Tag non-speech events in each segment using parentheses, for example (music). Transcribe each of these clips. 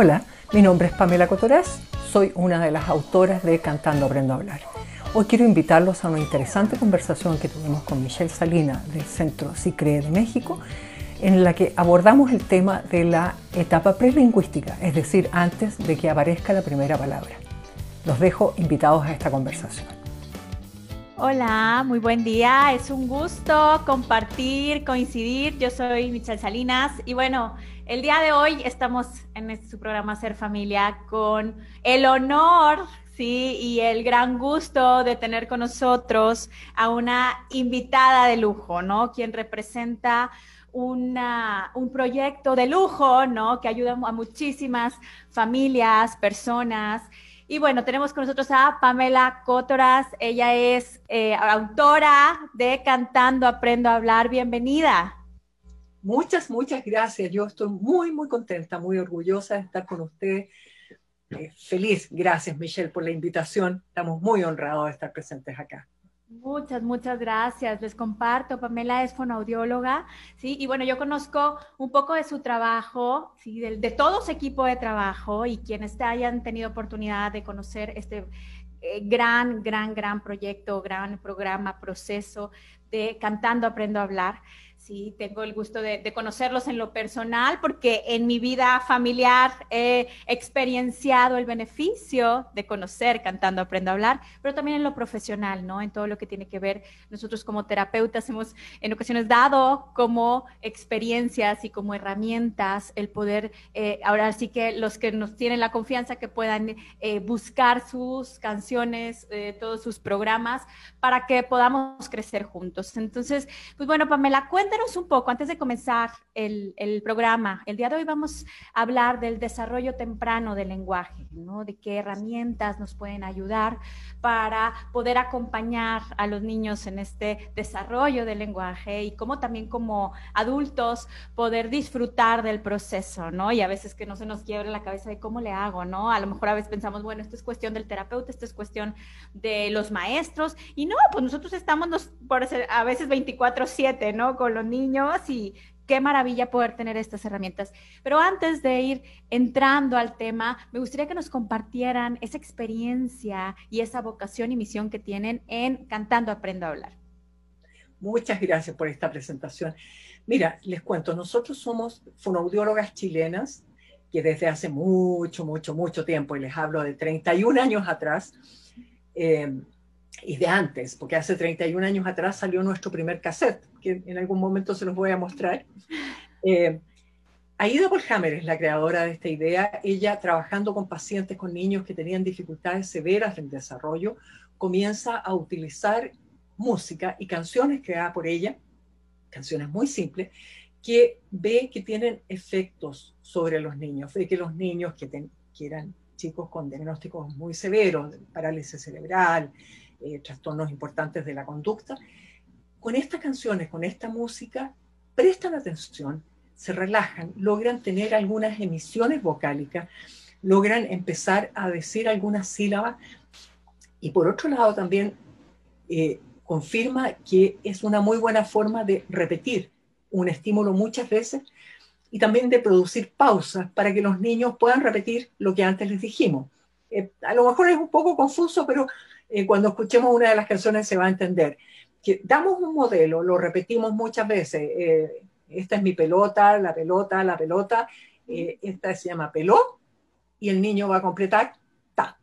Hola, mi nombre es Pamela Cotorás, soy una de las autoras de Cantando Aprendo a Hablar. Hoy quiero invitarlos a una interesante conversación que tuvimos con Michelle Salina del Centro CICRE de México, en la que abordamos el tema de la etapa prelingüística, es decir, antes de que aparezca la primera palabra. Los dejo invitados a esta conversación. Hola, muy buen día. Es un gusto compartir, coincidir. Yo soy Michelle Salinas y bueno, el día de hoy estamos en este, su programa Ser Familia con el honor, sí, y el gran gusto de tener con nosotros a una invitada de lujo, ¿no? Quien representa una, un proyecto de lujo, ¿no? Que ayuda a muchísimas familias, personas. Y bueno, tenemos con nosotros a Pamela Cotoras. Ella es eh, autora de Cantando Aprendo a Hablar. Bienvenida. Muchas, muchas gracias. Yo estoy muy, muy contenta, muy orgullosa de estar con usted. Eh, feliz. Gracias, Michelle, por la invitación. Estamos muy honrados de estar presentes acá. Muchas, muchas gracias. Les comparto. Pamela es fonoaudióloga, ¿sí? Y bueno, yo conozco un poco de su trabajo, ¿sí? De, de todo su equipo de trabajo y quienes hayan tenido oportunidad de conocer este eh, gran, gran, gran proyecto, gran programa, proceso de Cantando Aprendo a Hablar. Sí, tengo el gusto de, conocerlos en lo personal porque en mi vida familiar he experienciado el beneficio de conocer cantando Aprendo a Hablar, pero también en lo profesional, ¿no? En todo lo que tiene que ver, nosotros como terapeutas hemos en ocasiones dado como experiencias y como herramientas el poder, eh, ahora sí que los que nos tienen la confianza que puedan eh, buscar sus canciones, eh, todos sus programas, para que podamos crecer juntos. Entonces, pues bueno, Pamela, cuéntanos un poco, antes de comenzar el, programa, el día de hoy vamos a hablar del desarrollo temprano del lenguaje, ¿no? De qué herramientas nos pueden ayudar para poder acompañar a los niños en este desarrollo del lenguaje y cómo también como adultos poder disfrutar del proceso, ¿no? Y a veces que no se nos quiebre la cabeza de cómo le hago, ¿no? A lo mejor a veces pensamos, bueno, esto es cuestión del terapeuta, esto es cuestión de los maestros, y no, pues nosotros estamos a veces 24/7, ¿no? Con los niños y qué maravilla poder tener estas herramientas. Pero antes de ir entrando al tema, me gustaría que nos compartieran esa experiencia y esa vocación y misión que tienen en Cantando Aprendo a Hablar. Muchas gracias por esta presentación. Mira, les cuento, nosotros somos fonoaudiólogas chilenas que desde hace mucho, mucho, mucho tiempo, y les hablo de 31 años atrás, eh, y de antes, porque hace 31 años atrás salió nuestro primer cassette, que en algún momento se los voy a mostrar. Eh, Aida Polhammer es la creadora de esta idea. Ella, trabajando con pacientes, con niños que tenían dificultades severas en desarrollo, comienza a utilizar música y canciones creadas por ella, canciones muy simples, que ve que tienen efectos sobre los niños, ve que los niños que, que eran chicos con diagnósticos muy severos, parálisis cerebral, eh, trastornos importantes de la conducta. Con estas canciones, con esta música, prestan atención, se relajan, logran tener algunas emisiones vocálicas, logran empezar a decir algunas sílabas y por otro lado también eh, confirma que es una muy buena forma de repetir un estímulo muchas veces y también de producir pausas para que los niños puedan repetir lo que antes les dijimos. Eh, a lo mejor es un poco confuso, pero eh, cuando escuchemos una de las canciones se va a entender. Que damos un modelo, lo repetimos muchas veces. Eh, esta es mi pelota, la pelota, la pelota. Eh, esta se llama peló y el niño va a completar ta.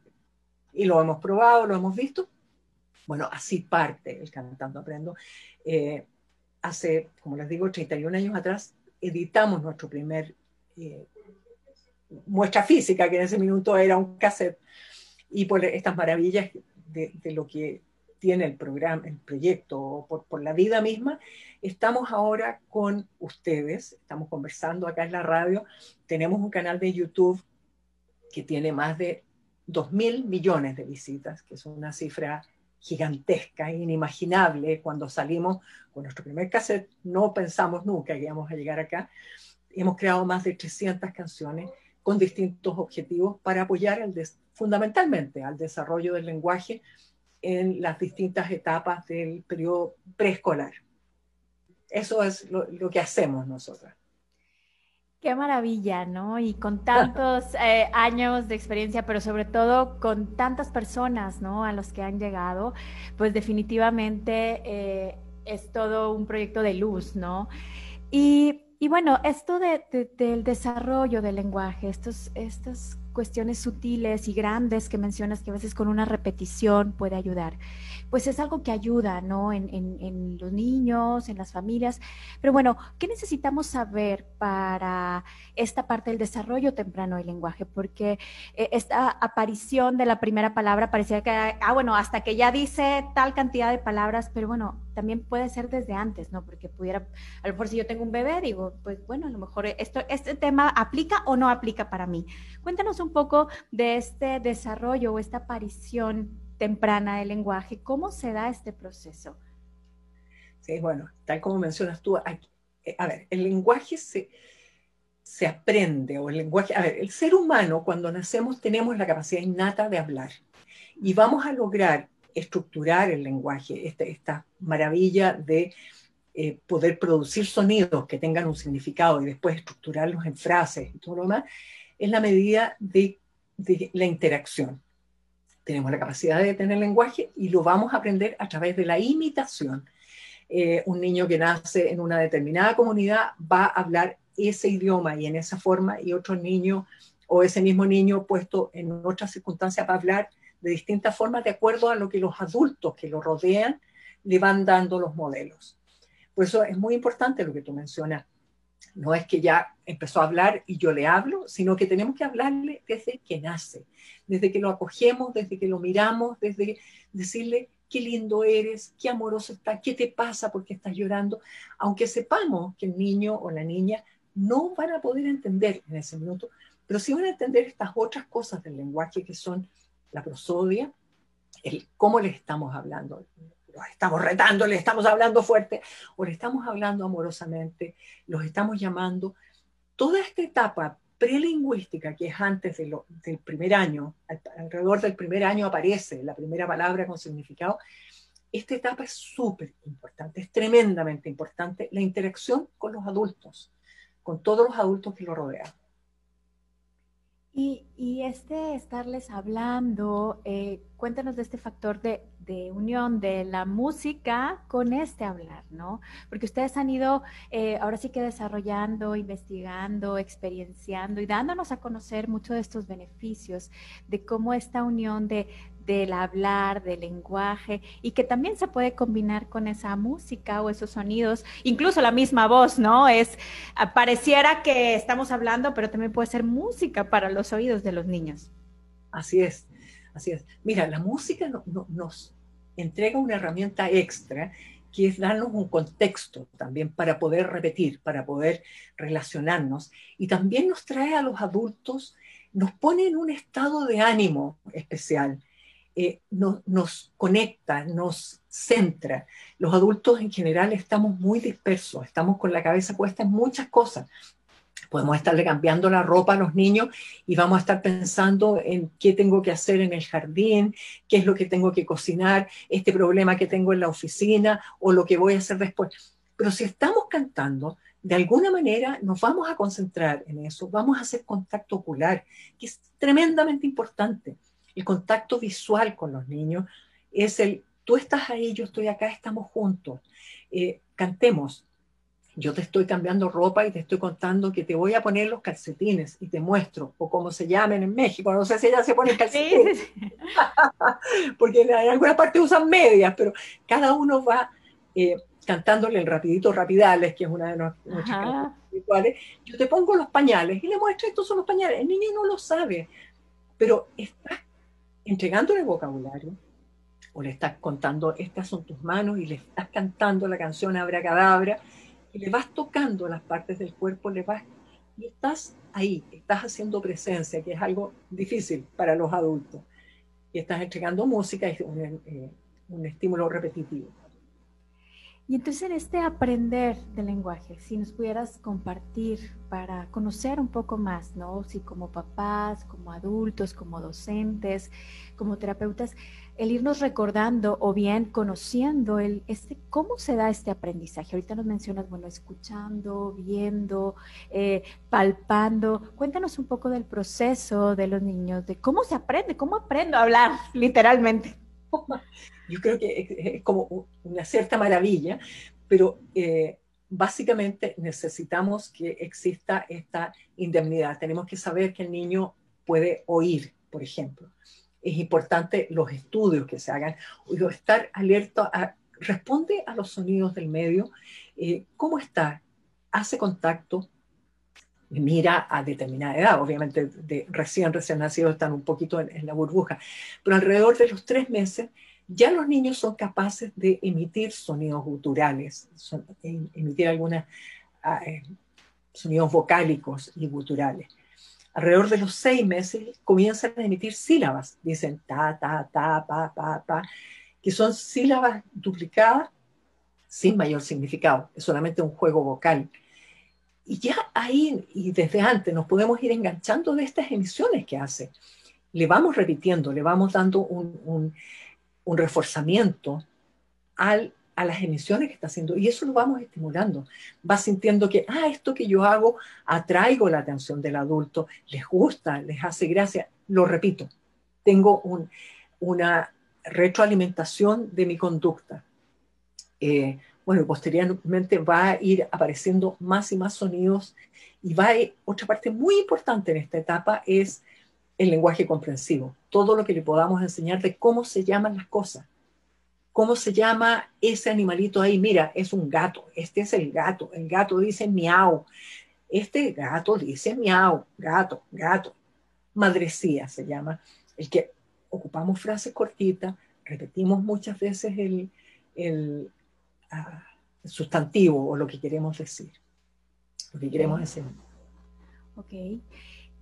Y lo hemos probado, lo hemos visto. Bueno, así parte el Cantando Aprendo. hace, como les digo, 31 años atrás, editamos nuestro primer muestra física, que en ese minuto era un cassette, y por estas maravillas de, lo que tiene el programa, el proyecto, por, por la vida misma, estamos ahora con ustedes, estamos conversando acá en la radio, tenemos un canal de YouTube que tiene más de 2 mil millones de visitas, que es una cifra gigantesca, inimaginable. Cuando salimos con nuestro primer cassette, no pensamos nunca que íbamos a llegar acá. Hemos creado más de 300 canciones con distintos objetivos para apoyar el, fundamentalmente al desarrollo del lenguaje en las distintas etapas del periodo preescolar. Eso es lo, que hacemos nosotras. Qué maravilla, ¿no? Y con tantos (laughs) eh, años de experiencia, pero sobre todo con tantas personas, ¿no? A los que han llegado, pues definitivamente eh, es todo un proyecto de luz, ¿no? Y, bueno, esto del desarrollo del lenguaje, estos, estas cuestiones sutiles y grandes que mencionas que a veces con una repetición puede ayudar pues es algo que ayuda, ¿no? En, los niños, en las familias. Pero bueno, ¿qué necesitamos saber para esta parte del desarrollo temprano del lenguaje? Porque eh, esta aparición de la primera palabra parecía que, ah, bueno, hasta que ya dice tal cantidad de palabras, pero bueno, también puede ser desde antes, ¿no? Porque pudiera, a lo mejor si yo tengo un bebé, digo, pues bueno, a lo mejor esto, este tema aplica o no aplica para mí. Cuéntanos un poco de este desarrollo o esta aparición temprana del lenguaje. ¿Cómo se da este proceso? Sí, bueno, tal como mencionas tú, eh, a ver, el lenguaje se, se aprende, o el lenguaje, a ver, el ser humano cuando nacemos tenemos la capacidad innata de hablar y vamos a lograr estructurar el lenguaje, esta, esta maravilla de eh, poder producir sonidos que tengan un significado y después estructurarlos en frases y todo lo demás, es la medida de, la interacción tenemos la capacidad de tener lenguaje y lo vamos a aprender a través de la imitación. Eh, un niño que nace en una determinada comunidad va a hablar ese idioma y en esa forma y otro niño o ese mismo niño puesto en otras circunstancias va a hablar de distintas formas de acuerdo a lo que los adultos que lo rodean le van dando los modelos. Por eso es muy importante lo que tú mencionas. No es que ya empezó a hablar y yo le hablo, sino que tenemos que hablarle desde que nace desde que lo acogemos, desde que lo miramos, desde decirle qué lindo eres, qué amoroso está, qué te pasa porque estás llorando, aunque sepamos que el niño o la niña no van a poder entender en ese minuto, pero sí van a entender estas otras cosas del lenguaje que son la prosodia, el cómo le estamos hablando, los estamos retando, le estamos hablando fuerte o le estamos hablando amorosamente, los estamos llamando. Toda esta etapa prelingüística, que es antes del primer año, alrededor del primer año aparece la primera palabra con significado, esta etapa es súper importante, es tremendamente importante, la interacción con los adultos, con todos los adultos que lo rodean. Y, este estarles hablando, eh, cuéntanos de este factor de, unión de la música con este hablar, ¿no? Porque ustedes han ido eh, ahora sí que desarrollando, investigando, experienciando y dándonos a conocer muchos de estos beneficios de cómo esta unión de, del hablar, del lenguaje, y que también se puede combinar con esa música o esos sonidos, incluso la misma voz, ¿no? Es, ah, pareciera que estamos hablando, pero también puede ser música para los oídos de los niños. Así es, así es. Mira, la música nos entrega una herramienta extra que es darnos un contexto también para poder repetir, para poder relacionarnos, y también nos trae a los adultos, nos pone en un estado de ánimo especial eh, nos conecta, nos centra. Los adultos en general estamos muy dispersos, estamos con la cabeza puesta en muchas cosas. Podemos estarle cambiando la ropa a los niños y vamos a estar pensando en qué tengo que hacer en el jardín, qué es lo que tengo que cocinar, este problema que tengo en la oficina o lo que voy a hacer después. Pero si estamos cantando, de alguna manera nos vamos a concentrar en eso, vamos a hacer contacto ocular, que es tremendamente importante el contacto visual con los niños es el, tú estás ahí, yo estoy acá, estamos juntos, eh, cantemos. Yo te estoy cambiando ropa y te estoy contando que te voy a poner los calcetines y te muestro, o como se llamen en México, no sé si ya se ponen (laughs) calcetines, (laughs) porque en alguna parte usan medias, pero cada uno va eh, cantándole el rapidito rapidales, que es una de nuestras rituales. Yo te pongo los pañales y le muestro, estos son los pañales. El niño no lo sabe, pero estás entregándole vocabulario, o le estás contando, estas son tus manos, y le estás cantando la canción Abra Cadabra, y le vas tocando las partes del cuerpo, le vas, y estás ahí, estás haciendo presencia, que es algo difícil para los adultos. Y estás entregando música, es un, eh, un estímulo repetitivo. Y entonces en este aprender del lenguaje, si nos pudieras compartir para conocer un poco más, ¿no? Si como papás, como adultos, como docentes, como terapeutas, el irnos recordando o bien conociendo el, este, cómo se da este aprendizaje. Ahorita nos mencionas, bueno, escuchando, viendo, eh, palpando. Cuéntanos un poco del proceso de los niños, de cómo se aprende, cómo aprendo a hablar, (laughs) literalmente. (laughs) yo creo que es como una cierta maravilla, pero eh, básicamente necesitamos que exista esta indemnidad. Tenemos que saber que el niño puede oír, por ejemplo. Es importante los estudios que se hagan, o estar alerta a, responde a los sonidos del medio, eh, cómo está, hace contacto, mira a determinada edad, obviamente de recién, recién nacidos están un poquito en, en la burbuja, pero alrededor de los tres meses ya los niños son capaces de emitir sonidos guturales, emitir algunos ah, eh, sonidos vocálicos y guturales. Alrededor de los seis meses comienzan a emitir sílabas, dicen ta, ta, ta, pa, pa, pa, que son sílabas duplicadas sin mayor significado, es solamente un juego vocal. Y ya ahí, y desde antes, nos podemos ir enganchando de estas emisiones que hace. Le vamos repitiendo, le vamos dando un un reforzamiento al, a las emisiones que está haciendo y eso lo vamos estimulando. Va sintiendo que, ah, esto que yo hago atraigo la atención del adulto, les gusta, les hace gracia. Lo repito, tengo una retroalimentación de mi conducta. Eh, bueno, posteriormente va a ir apareciendo más y más sonidos y va a, otra parte muy importante en esta etapa es el lenguaje comprensivo, todo lo que le podamos enseñar de cómo se llaman las cosas. ¿Cómo se llama ese animalito ahí? Mira, es un gato, este es el gato, el gato dice miau, este gato dice miau, gato, gato. Madrecía se llama, el que ocupamos frases cortitas, repetimos muchas veces el, el, ah, sustantivo o lo que queremos decir, lo que queremos decir. Ok.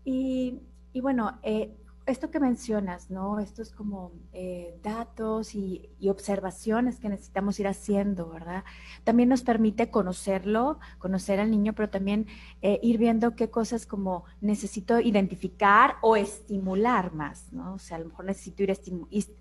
Y y bueno, eh, esto que mencionas, ¿no? Estos como eh, datos y, observaciones que necesitamos ir haciendo, ¿verdad? También nos permite conocerlo, conocer al niño, pero también eh, ir viendo qué cosas como necesito identificar o estimular más, ¿no? O sea, a lo mejor necesito ir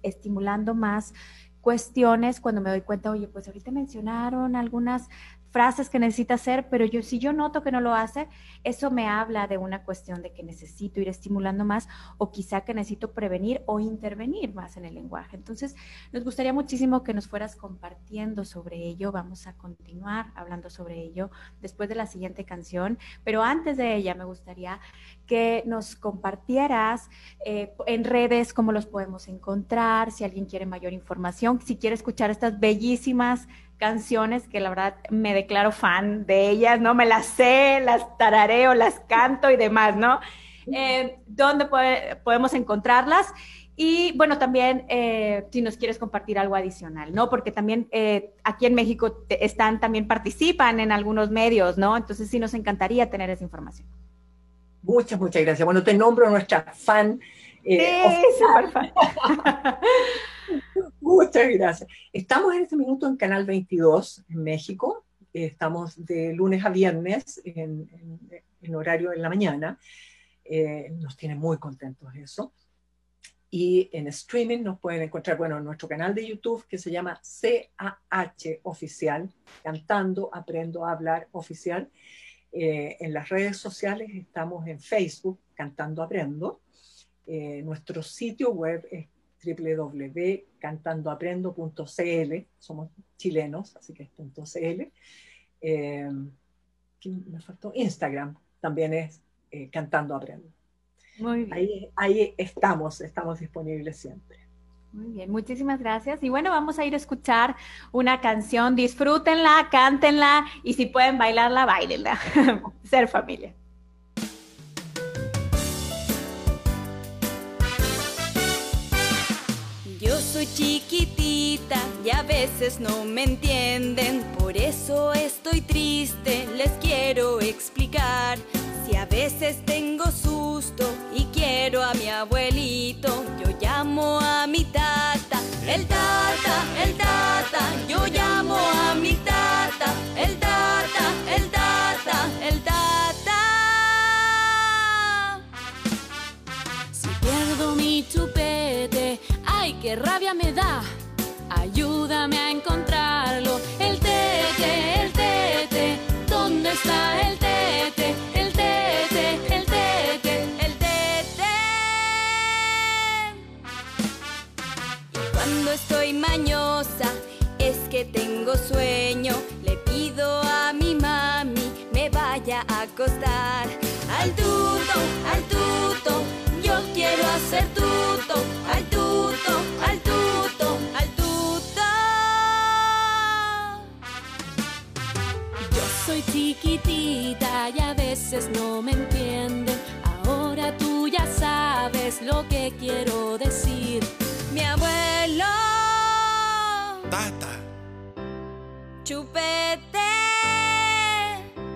estimulando más cuestiones cuando me doy cuenta, oye, pues ahorita mencionaron algunas frases que necesita hacer, pero yo si yo noto que no lo hace, eso me habla de una cuestión de que necesito ir estimulando más o quizá que necesito prevenir o intervenir más en el lenguaje. Entonces, nos gustaría muchísimo que nos fueras compartiendo sobre ello. Vamos a continuar hablando sobre ello después de la siguiente canción, pero antes de ella me gustaría que nos compartieras eh, en redes cómo los podemos encontrar, si alguien quiere mayor información, si quiere escuchar estas bellísimas canciones que la verdad me declaro fan de ellas, ¿no? Me las sé, las tarareo, las canto y demás, ¿no? Eh, ¿Dónde podemos encontrarlas? Y bueno, también eh, si nos quieres compartir algo adicional, ¿no? Porque también eh, aquí en México están, también participan en algunos medios, ¿no? Entonces sí nos encantaría tener esa información. Muchas, muchas gracias. Bueno, te nombro nuestra fan. Eh, sí. (laughs) Muchas gracias. Estamos en este minuto en Canal 22 en México. Estamos de lunes a viernes en, horario en la mañana. Eh, nos tiene muy contentos eso. Y en streaming nos pueden encontrar, bueno, en nuestro canal de YouTube que se llama CAH Oficial, Cantando, Aprendo a Hablar Oficial. Eh, en las redes sociales estamos en Facebook, Cantando Aprendo. Eh, nuestro sitio web es www.cantandoaprendo.cl, somos chilenos, así que es .cl. Eh, me faltó? Instagram también es eh, Cantando Aprendo. Muy bien. Ahí, ahí estamos, estamos disponibles siempre. Muy bien, muchísimas gracias. Y bueno, vamos a ir a escuchar una canción. Disfrútenla, cántenla y si pueden bailarla, bailenla. (laughs) Ser familia. Soy chiquitita y a veces no me entienden, por eso estoy triste, les quiero explicar. Si a veces tengo susto y quiero a mi abuelito, yo llamo a mi tata. el tata, el tata, yo rabia me da. Ayúdame a encontrarlo, el tete, el tete, ¿dónde está el tete? El tete, el tete, el tete. Y cuando estoy mañosa, es que tengo sueño, le pido a mi mami me vaya a acostar. Al tuto, al tuto, hacer tuto, al tuto, al tuto, al tuto. Yo soy chiquitita y a veces no me entienden. Ahora tú ya sabes lo que quiero decir. Mi abuelo. Tata, Chupete.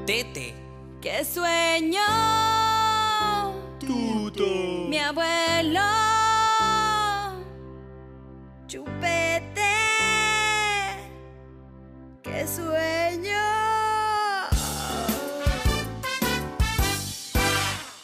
tete, ¡Qué sueño! Mi abuelo. Chupete. ¡Qué sueño!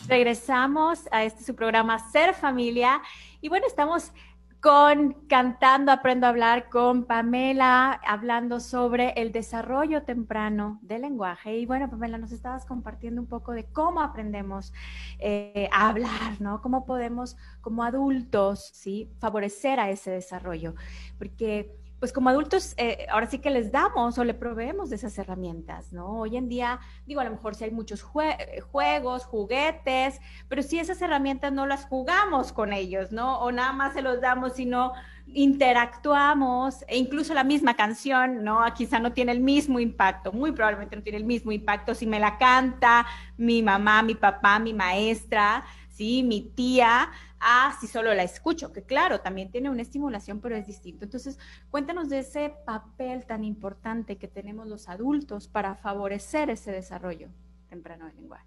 Regresamos a este su programa Ser Familia y bueno, estamos con Cantando Aprendo a Hablar con Pamela, hablando sobre el desarrollo temprano del lenguaje. Y bueno, Pamela, nos estabas compartiendo un poco de cómo aprendemos eh, a hablar, ¿no? Cómo podemos como adultos, ¿sí? Favorecer a ese desarrollo. Porque pues como adultos, eh, ahora sí que les damos o le proveemos de esas herramientas, ¿no? Hoy en día, digo, a lo mejor sí hay muchos jue- eh, juegos, juguetes, pero si esas herramientas no las jugamos con ellos, ¿no? O nada más se los damos, sino interactuamos, e incluso la misma canción, ¿no? Quizá no tiene el mismo impacto, muy probablemente no tiene el mismo impacto si me la canta mi mamá, mi papá, mi maestra, ¿sí? Mi tía, ah, si solo la escucho, que claro, también tiene una estimulación, pero es distinto. Entonces, cuéntanos de ese papel tan importante que tenemos los adultos para favorecer ese desarrollo temprano del lenguaje.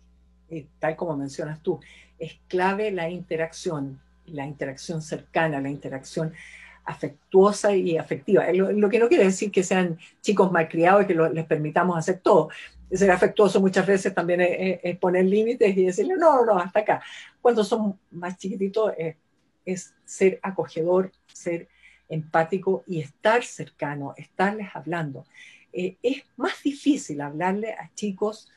eh, tal como mencionas tú, es clave la interacción, la interacción cercana, la interacción afectuosa y afectiva. Lo, que no quiere decir que sean chicos malcriados y que les permitamos hacer todo. Ser afectuoso muchas veces también es, poner límites y decirle, no, no, hasta acá. Cuando son más chiquititos es ser acogedor, ser empático y estar cercano, estarles hablando. Eh, es más difícil hablarle a chicos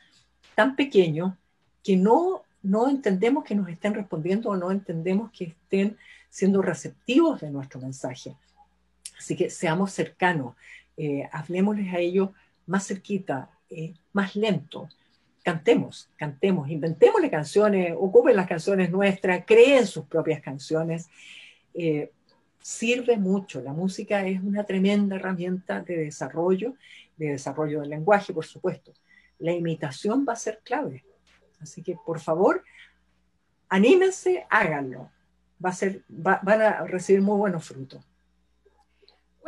tan pequeños que no, no entendemos que nos estén respondiendo o no entendemos que estén siendo receptivos de nuestro mensaje. Así que seamos cercanos, eh, hablemosles a ellos más cerquita, eh, más lento. Cantemos, cantemos, inventémosle canciones, ocupen las canciones nuestras, creen sus propias canciones. Eh, sirve mucho, la música es una tremenda herramienta de desarrollo, de desarrollo del lenguaje, por supuesto. La imitación va a ser clave. Así que, por favor, anímense, háganlo. Va a ser, va- van a recibir muy buenos frutos.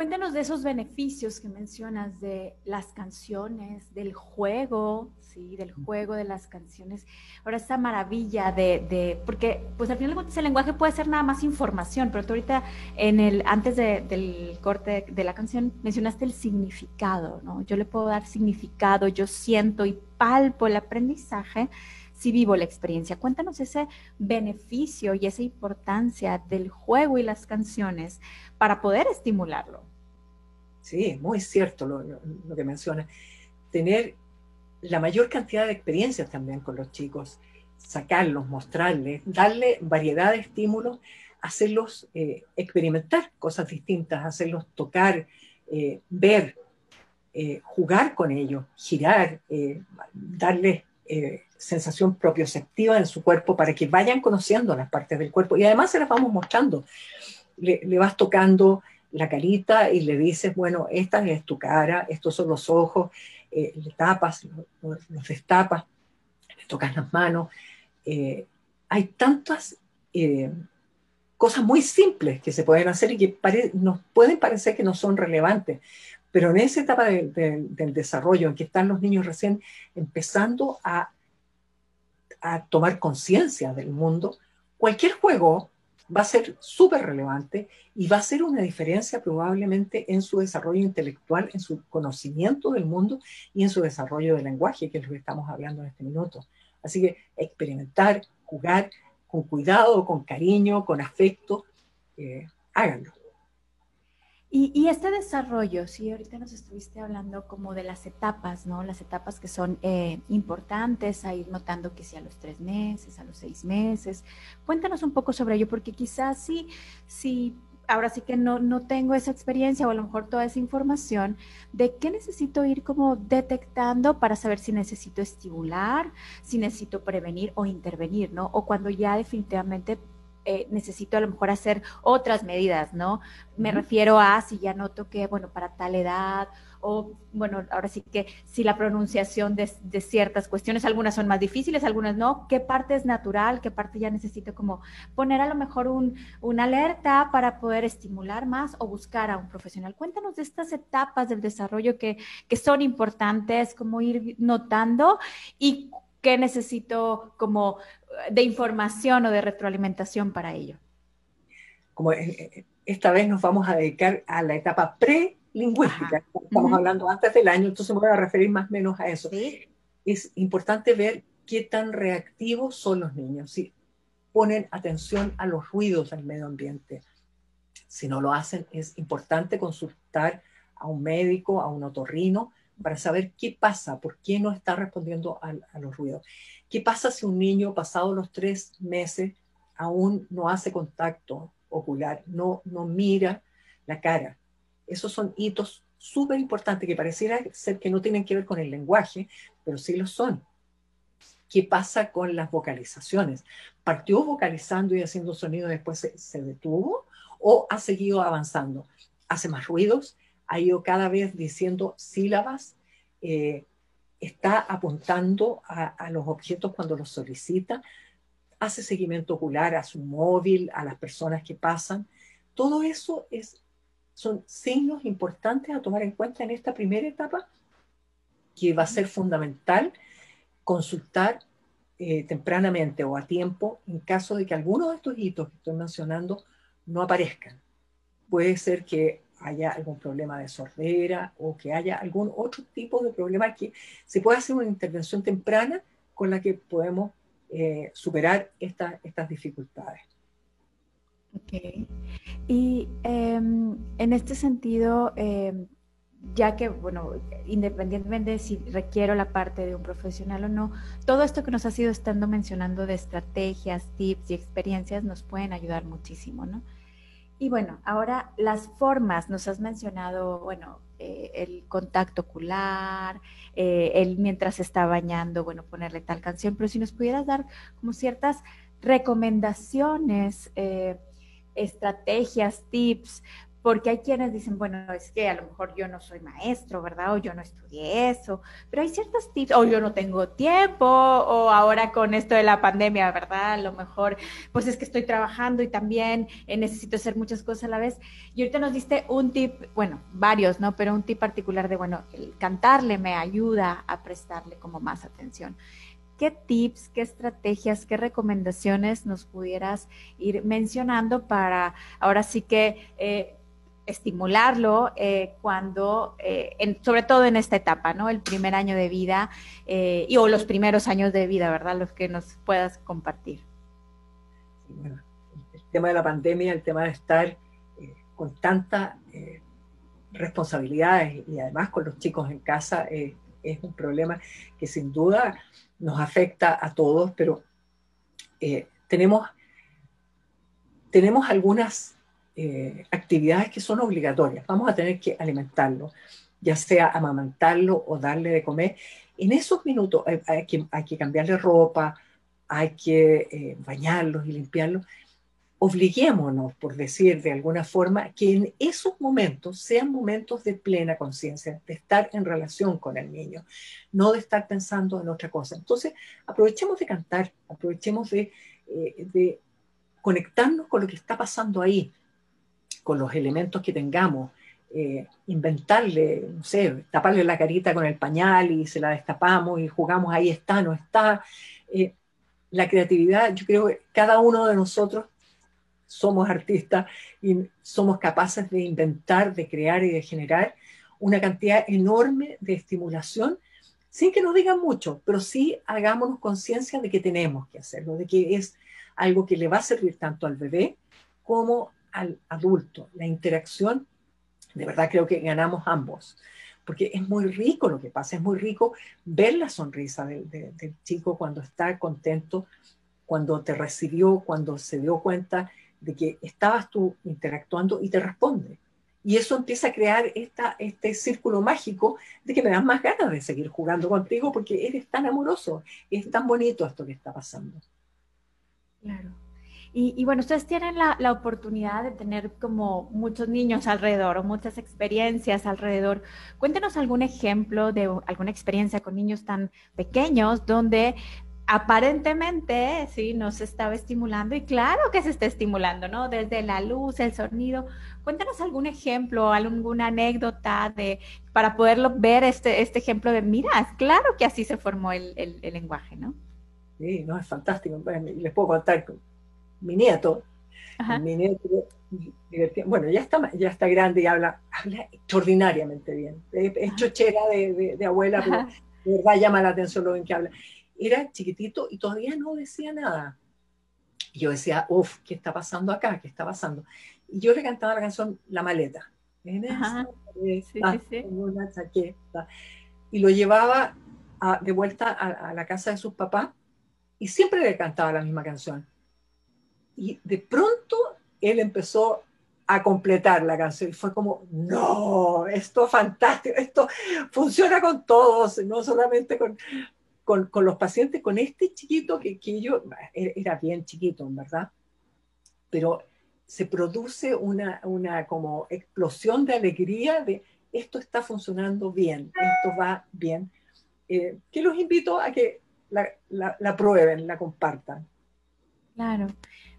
Cuéntanos de esos beneficios que mencionas de las canciones, del juego, sí, del juego de las canciones. Ahora esa maravilla de, de- porque pues al final el lenguaje puede ser nada más información, pero tú ahorita en el antes de- del corte de la canción mencionaste el significado, ¿no? Yo le puedo dar significado, yo siento y palpo el aprendizaje si vivo la experiencia. Cuéntanos ese beneficio y esa importancia del juego y las canciones para poder estimularlo. Sí, muy cierto lo, que mencionas. Tener la mayor cantidad de experiencias también con los chicos, sacarlos, mostrarles, darle variedad de estímulos, hacerlos eh, experimentar cosas distintas, hacerlos tocar, eh, ver, eh, jugar con ellos, girar, darles sensación propioceptiva en su cuerpo para que vayan conociendo las partes del cuerpo y además se las vamos mostrando. Le vas tocando la carita y le dices, bueno, esta es tu cara, estos son los ojos, eh, le tapas, lo- los destapas, le tocas las manos. Eh, hay tantas eh, cosas muy simples que se pueden hacer y que nos pueden parecer que no son relevantes, pero en esa etapa de- del desarrollo en que están los niños recién empezando a, a tomar conciencia del mundo, cualquier juego va a ser súper relevante y va a ser una diferencia probablemente en su desarrollo intelectual, en su conocimiento del mundo y en su desarrollo del lenguaje, que es lo que estamos hablando en este minuto. Así que experimentar, jugar con cuidado, con cariño, con afecto, eh, háganlo. Y, este desarrollo, sí, ahorita nos estuviste hablando como de las etapas, ¿no? Las etapas que son eh, importantes a ir notando que sea a los tres meses, a los seis meses. Cuéntanos un poco sobre ello, porque quizás sí, sí, ahora sí que no, no tengo esa experiencia o a lo mejor toda esa información de qué necesito ir como detectando para saber si necesito estimular, si necesito prevenir o intervenir, ¿no? O cuando ya definitivamente eh, necesito a lo mejor hacer otras medidas, ¿no? Me refiero a si ya noto que, bueno, para tal edad o, bueno, ahora sí que si la pronunciación de, ciertas cuestiones, algunas son más difíciles, algunas no, qué parte es natural, qué parte ya necesito como poner a lo mejor un, una alerta para poder estimular más o buscar a un profesional. Cuéntanos de estas etapas del desarrollo que, que son importantes, como ir notando y qué necesito como de información o de retroalimentación para ello? Como eh, eh, esta vez nos vamos a dedicar a la etapa prelingüística. Estamos hablando antes del año, entonces me voy a referir más o menos a eso. Es importante ver qué tan reactivos son los niños, si ponen atención a los ruidos del medio ambiente. Si no lo hacen, es importante consultar a un médico, a un otorrino, para saber qué pasa, por qué no está respondiendo a, los ruidos. ¿Qué pasa si un niño pasado los tres meses aún no hace contacto ocular, no, no mira la cara? Esos son hitos súper importantes que pareciera ser que no tienen que ver con el lenguaje, pero sí lo son. ¿Qué pasa con las vocalizaciones? ¿Partió vocalizando y haciendo sonido después se detuvo? ¿O ha seguido avanzando? ¿Hace más ruidos? Ha ido cada vez diciendo sílabas, eh, está apuntando a, los objetos cuando los solicita, hace seguimiento ocular a su móvil, a las personas que pasan. Todo eso es, son signos importantes a tomar en cuenta en esta primera etapa, que va a ser fundamental consultar eh, tempranamente o a tiempo en caso de que alguno de estos hitos que estoy mencionando no aparezcan. Puede ser que haya algún problema de sordera o que haya algún otro tipo de problema que se pueda hacer una intervención temprana con la que podemos eh, superar estas dificultades. Ok. Y em, en este sentido, em, ya que, bueno, independientemente de si requiero la parte de un profesional o no, todo esto que nos ha sido estando mencionando de estrategias, tips y experiencias nos pueden ayudar muchísimo, ¿no? Y bueno, ahora las formas, nos has mencionado, bueno, eh, el contacto ocular, eh, el mientras está bañando, bueno, ponerle tal canción, pero si nos pudieras dar como ciertas recomendaciones, eh, estrategias, tips porque hay quienes dicen, bueno, es que a lo mejor yo no soy maestro, ¿verdad? O yo no estudié eso, pero hay ciertos tips, o yo no tengo tiempo, o ahora con esto de la pandemia, ¿verdad? A lo mejor, pues es que estoy trabajando y también eh, necesito hacer muchas cosas a la vez. Y ahorita nos diste un tip, bueno, varios, ¿no? Pero un tip particular de, bueno, el cantarle me ayuda a prestarle como más atención. ¿Qué tips, qué estrategias, qué recomendaciones nos pudieras ir mencionando para ahora sí que... Eh, estimularlo eh, cuando, eh, sobre todo en esta etapa, ¿no? El primer año de vida eh, y, o los primeros años de vida, ¿verdad? Los que nos puedas compartir. el tema de la pandemia, el tema de estar con tanta responsabilidades y además con los chicos en casa es un problema que sin duda nos afecta a todos, pero tenemos, tenemos algunas eh, actividades que son obligatorias. Vamos a tener que alimentarlo, ya sea amamantarlo o darle de comer. En esos minutos hay, que, hay que, cambiarle ropa, hay que eh, bañarlos y limpiarlos. Obliguémonos, por decir de alguna forma, que en esos momentos sean momentos de plena conciencia, de estar en relación con el niño, no de estar pensando en otra cosa. Entonces, aprovechemos de cantar, aprovechemos de, eh, de conectarnos con lo que está pasando ahí, con los elementos que tengamos, eh, inventarle, no sé, taparle la carita con el pañal y se la destapamos y jugamos ahí está, no está. Eh, la creatividad, yo creo que cada uno de nosotros somos artistas y somos capaces de inventar, de crear y de generar una cantidad enorme de estimulación sin que nos digan mucho, pero sí hagámonos conciencia de que tenemos que hacerlo, de que es algo que le va a servir tanto al bebé como al adulto. La interacción, de verdad creo que ganamos ambos, porque es muy rico lo que pasa, es muy rico ver la sonrisa del, chico cuando está contento, cuando te recibió, cuando se dio cuenta de que estabas tú interactuando y te responde. Y eso empieza a crear esta, este círculo mágico de que me das más ganas de seguir jugando contigo porque eres tan amoroso, es tan bonito esto que está pasando. Claro. Y, bueno, ustedes tienen la, oportunidad de tener como muchos niños alrededor o muchas experiencias alrededor. Cuéntenos algún ejemplo de alguna experiencia con niños tan pequeños donde aparentemente, sí, nos estaba estimulando y claro que se está estimulando, ¿no? Desde la luz, el sonido. Cuéntanos algún ejemplo, alguna anécdota de, para poderlo ver este, este ejemplo de, mira, claro que así se formó el, el, lenguaje, ¿no? Sí, no, es fantástico. Les puedo contar, mi nieto, mi nieto, bueno, ya está, ya está grande y habla, habla extraordinariamente bien. Es, chochera de, de, abuela, pero de verdad llama la atención lo bien que habla era chiquitito y todavía no decía nada. Y yo decía, uff, ¿qué está pasando acá? ¿Qué está pasando? Y yo le cantaba la canción La Maleta. En una chaqueta. Y lo llevaba de vuelta a, la casa de sus papás y siempre le cantaba la misma canción. Y de pronto él empezó a completar la canción y fue como, no, esto es fantástico, esto funciona con todos, no solamente con, con, con, los pacientes, con este chiquito que, que yo, era bien chiquito, en verdad, pero se produce una, una como explosión de alegría de esto está funcionando bien, esto va bien, eh, que los invito a que la, la, la prueben, la compartan. Claro.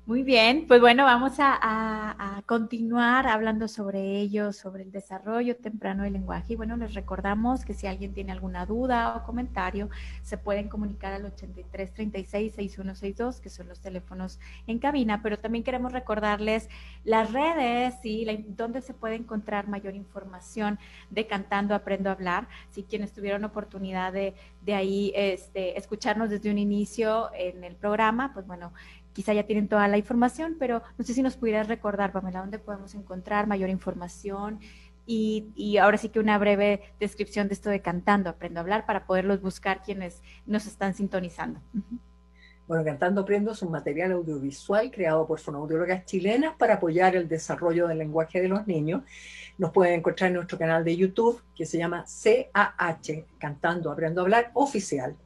Muy bien, pues bueno, vamos a, continuar hablando sobre ello, sobre el desarrollo temprano del lenguaje. Y bueno, les recordamos que si alguien tiene alguna duda o comentario, se pueden comunicar al 83 36 6162, que son los teléfonos en cabina, pero también queremos recordarles las redes y la, dónde se puede encontrar mayor información de Cantando Aprendo a Hablar. Si quienes tuvieron oportunidad de, de ahí este, escucharnos desde un inicio en el programa, pues bueno, quizá ya tienen toda la información, pero no sé si nos pudieras recordar, Pamela, dónde podemos encontrar mayor información y, ahora sí que una breve descripción de esto de Cantando, Aprendo a Hablar, para poderlos buscar quienes nos están sintonizando. Bueno, Cantando Aprendo es un material audiovisual creado por fonoaudiólogas chilenas para apoyar el desarrollo del lenguaje de los niños. Nos pueden encontrar en nuestro canal de YouTube que se llama CAH, Cantando Aprendo a Hablar Oficial.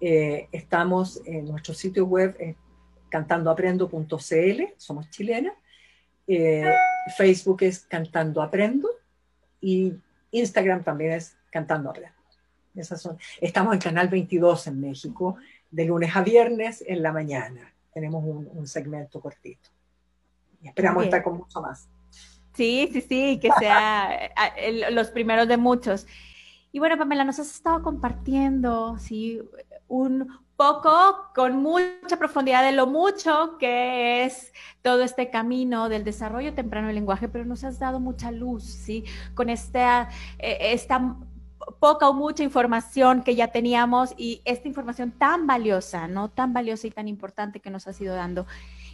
Eh, estamos en nuestro sitio web, cantandoaprendo.cl, somos chilenas. Eh, Facebook es Cantando Aprendo y Instagram también es Cantando Aprendo. Esas son. Estamos en Canal 22 en México, de lunes a viernes en la mañana. Tenemos un, segmento cortito. Y esperamos estar con mucho más. Sí, sí, sí, que sea (laughs) los primeros de muchos. Y bueno, Pamela, nos has estado compartiendo, sí, un, poco, con mucha profundidad de lo mucho que es todo este camino del desarrollo temprano del lenguaje, pero nos has dado mucha luz, ¿sí? Con esta, eh, esta poca o mucha información que ya teníamos y esta información tan valiosa, ¿no? Tan valiosa y tan importante que nos has ido dando.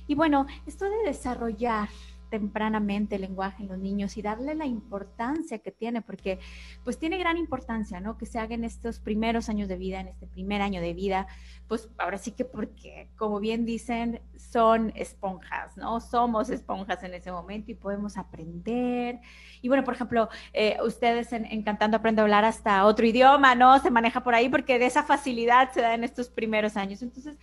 Y bueno, esto de desarrollar tempranamente el lenguaje en los niños y darle la importancia que tiene, porque pues tiene gran importancia, ¿no? Que se haga en estos primeros años de vida, en este primer año de vida, pues ahora sí que porque, como bien dicen, son esponjas, ¿no? Somos esponjas en ese momento y podemos aprender. Y bueno, por ejemplo, eh, ustedes en, en, Cantando a Hablar hasta otro idioma, ¿no? Se maneja por ahí porque de esa facilidad se da en estos primeros años. Entonces,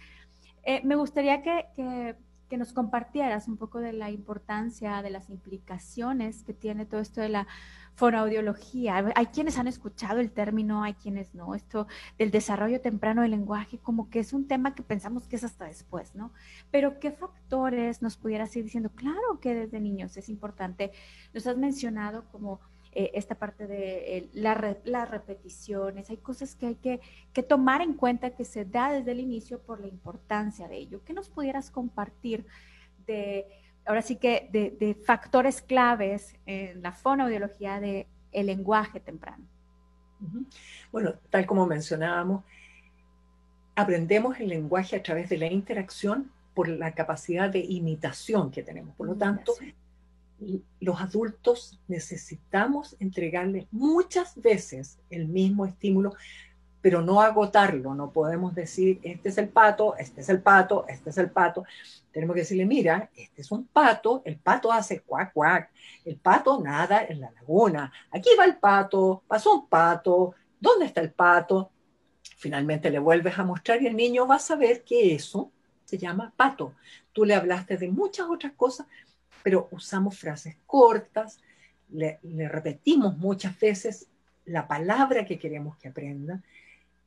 eh, me gustaría que que nos compartieras un poco de la importancia, de las implicaciones que tiene todo esto de la fonoaudiología. Hay quienes han escuchado el término, hay quienes no. Esto del desarrollo temprano del lenguaje, como que es un tema que pensamos que es hasta después, ¿no? Pero ¿qué factores nos pudieras ir diciendo? Claro que desde niños es importante. Nos has mencionado como eh, esta parte de eh, las repeticiones, hay cosas que hay que, tomar en cuenta que se da desde el inicio por la importancia de ello. ¿Qué nos pudieras compartir de ahora sí que de, factores claves en la fonoaudiología de el lenguaje temprano. Bueno, tal como mencionábamos, aprendemos el lenguaje a través de la interacción por la capacidad de imitación que tenemos. Por lo tanto, los adultos necesitamos entregarles muchas veces el mismo estímulo, pero no agotarlo. No podemos decir, este es el pato, este es el pato, este es el pato. Tenemos que decirle, mira, este es un pato, el pato hace cuac, cuac, el pato nada en la laguna, aquí va el pato, pasó un pato, ¿dónde está el pato? Finalmente le vuelves a mostrar y el niño va a saber que eso se llama pato. Tú le hablaste de muchas otras cosas, pero usamos frases cortas, le, repetimos muchas veces la palabra que queremos que aprenda.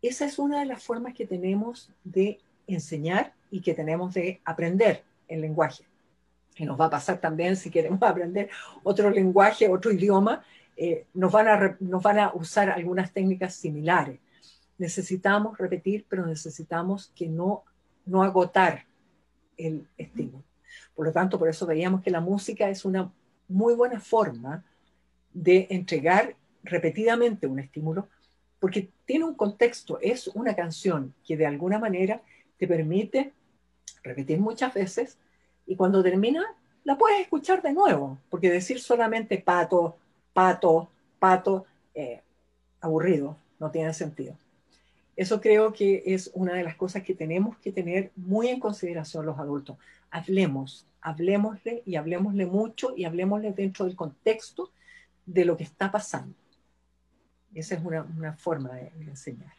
Esa es una de las formas que tenemos de enseñar y que tenemos de aprender el lenguaje. Y nos va a pasar también si queremos (laughs) aprender otro lenguaje, otro idioma, eh, nos, van a, nos van a usar algunas técnicas similares. Necesitamos repetir, pero necesitamos que no, no agotar el estímulo. Por lo tanto, por eso veíamos que la música es una muy buena forma de entregar repetidamente un estímulo, porque tiene un contexto, es una canción que de alguna manera te permite repetir muchas veces y cuando termina la puedes escuchar de nuevo, porque decir solamente pato, pato, pato, eh, aburrido, no tiene sentido. Eso creo que es una de las cosas que tenemos que tener muy en consideración los adultos. Hablemos, hablemosle y hablemosle mucho y hablemosle dentro del contexto de lo que está pasando. Esa es una, forma de, enseñar.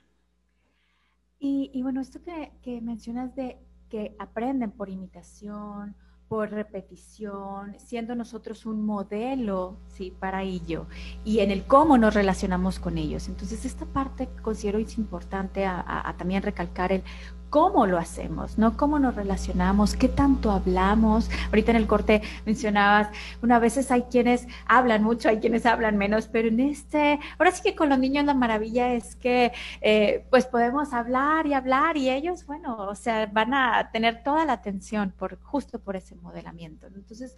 Y, bueno, esto que, que mencionas de que aprenden por imitación, por repetición, siendo nosotros un modelo, sí, para ello, y en el cómo nos relacionamos con ellos. Entonces, esta parte considero es importante a también recalcar el cómo lo hacemos, ¿no? Cómo nos relacionamos, qué tanto hablamos. Ahorita en el corte mencionabas, una veces hay quienes hablan mucho, hay quienes hablan menos, pero en este, ahora sí que con los niños la maravilla es que eh, pues podemos hablar y hablar y ellos, bueno, o sea, van a tener toda la atención por justo por ese modelamiento. Entonces,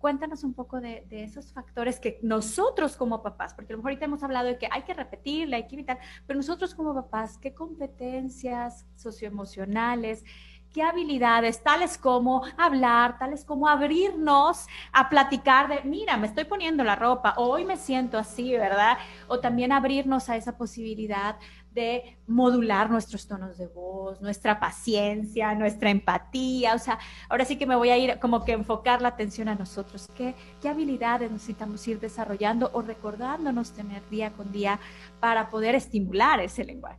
Cuéntanos un poco de, esos factores que nosotros como papás, porque a lo mejor ahorita hemos hablado de que hay que repetirle, hay que evitar, pero nosotros como papás, ¿qué competencias socioemocionales, qué habilidades, tales como hablar, tales como abrirnos a platicar de, mira, me estoy poniendo la ropa, hoy me siento así, ¿verdad? O también abrirnos a esa posibilidad de modular nuestros tonos de voz, nuestra paciencia, nuestra empatía. O sea, ahora sí que me voy a ir como que enfocar la atención a nosotros. ¿Qué, qué habilidades necesitamos ir desarrollando o recordándonos tener día con día para poder estimular ese lenguaje?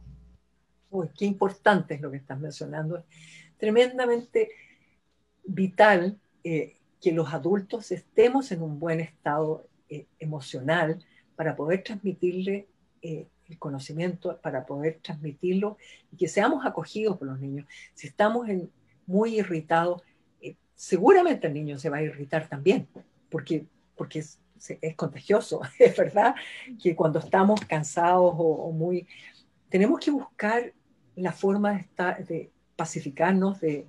Uy, qué importante es lo que estás mencionando. Tremendamente vital eh, que los adultos estemos en un buen estado eh, emocional para poder transmitirle eh, el conocimiento para poder transmitirlo y que seamos acogidos por los niños. Si estamos muy irritados, seguramente el niño se va a irritar también, porque, porque es, contagioso. (laughs) Es verdad que cuando estamos cansados o, muy... Tenemos que buscar la forma de, estar, de pacificarnos, de,